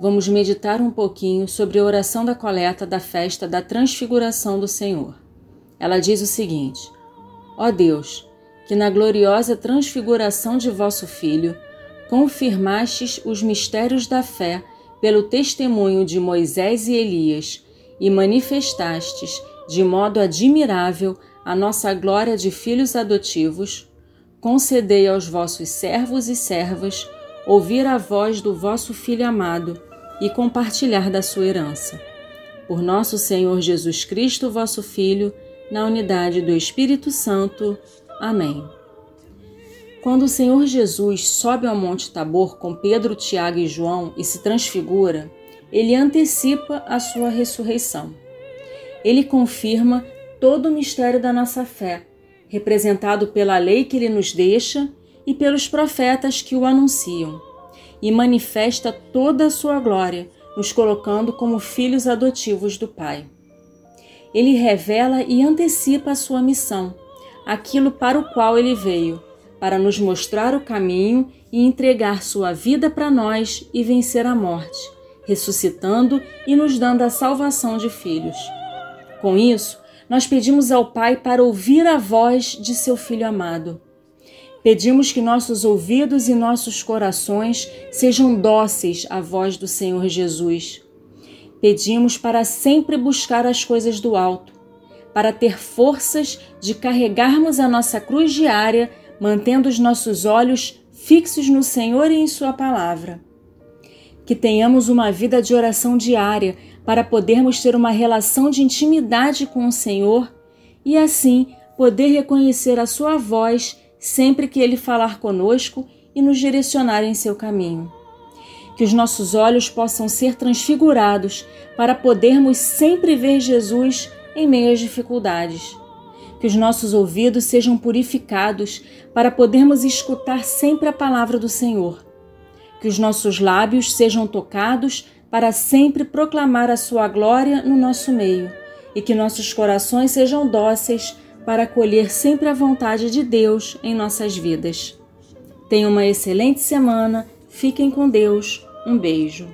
vamos meditar um pouquinho sobre a oração da coleta da festa da Transfiguração do Senhor. Ela diz o seguinte: Ó Deus, que na gloriosa transfiguração de vosso Filho confirmastes os mistérios da fé pelo testemunho de Moisés e Elias, e manifestastes de modo admirável a nossa glória de filhos adotivos, concedei aos vossos servos e servas ouvir a voz do vosso Filho amado e compartilhar da sua herança. Por nosso Senhor Jesus Cristo, vosso Filho, na unidade do Espírito Santo. Amém. Quando o Senhor Jesus sobe ao Monte Tabor com Pedro, Tiago e João e se transfigura, ele antecipa a sua ressurreição. Ele confirma todo o mistério da nossa fé, representado pela lei que ele nos deixa e pelos profetas que o anunciam, e manifesta toda a sua glória, nos colocando como filhos adotivos do Pai. Ele revela e antecipa a sua missão, aquilo para o qual ele veio para nos mostrar o caminho e entregar sua vida para nós e vencer a morte, ressuscitando e nos dando a salvação de filhos. Com isso, nós pedimos ao Pai para ouvir a voz de seu Filho amado. Pedimos que nossos ouvidos e nossos corações sejam dóceis à voz do Senhor Jesus. Pedimos para sempre buscar as coisas do alto, para ter forças de carregarmos a nossa cruz diária mantendo os nossos olhos fixos no Senhor e em Sua palavra. Que tenhamos uma vida de oração diária para podermos ter uma relação de intimidade com o Senhor e assim poder reconhecer a Sua voz sempre que Ele falar conosco e nos direcionar em seu caminho. Que os nossos olhos possam ser transfigurados para podermos sempre ver Jesus em meio às dificuldades que os nossos ouvidos sejam purificados para podermos escutar sempre a palavra do Senhor, que os nossos lábios sejam tocados para sempre proclamar a sua glória no nosso meio e que nossos corações sejam dóceis para acolher sempre a vontade de Deus em nossas vidas. Tenham uma excelente semana, fiquem com Deus, um beijo.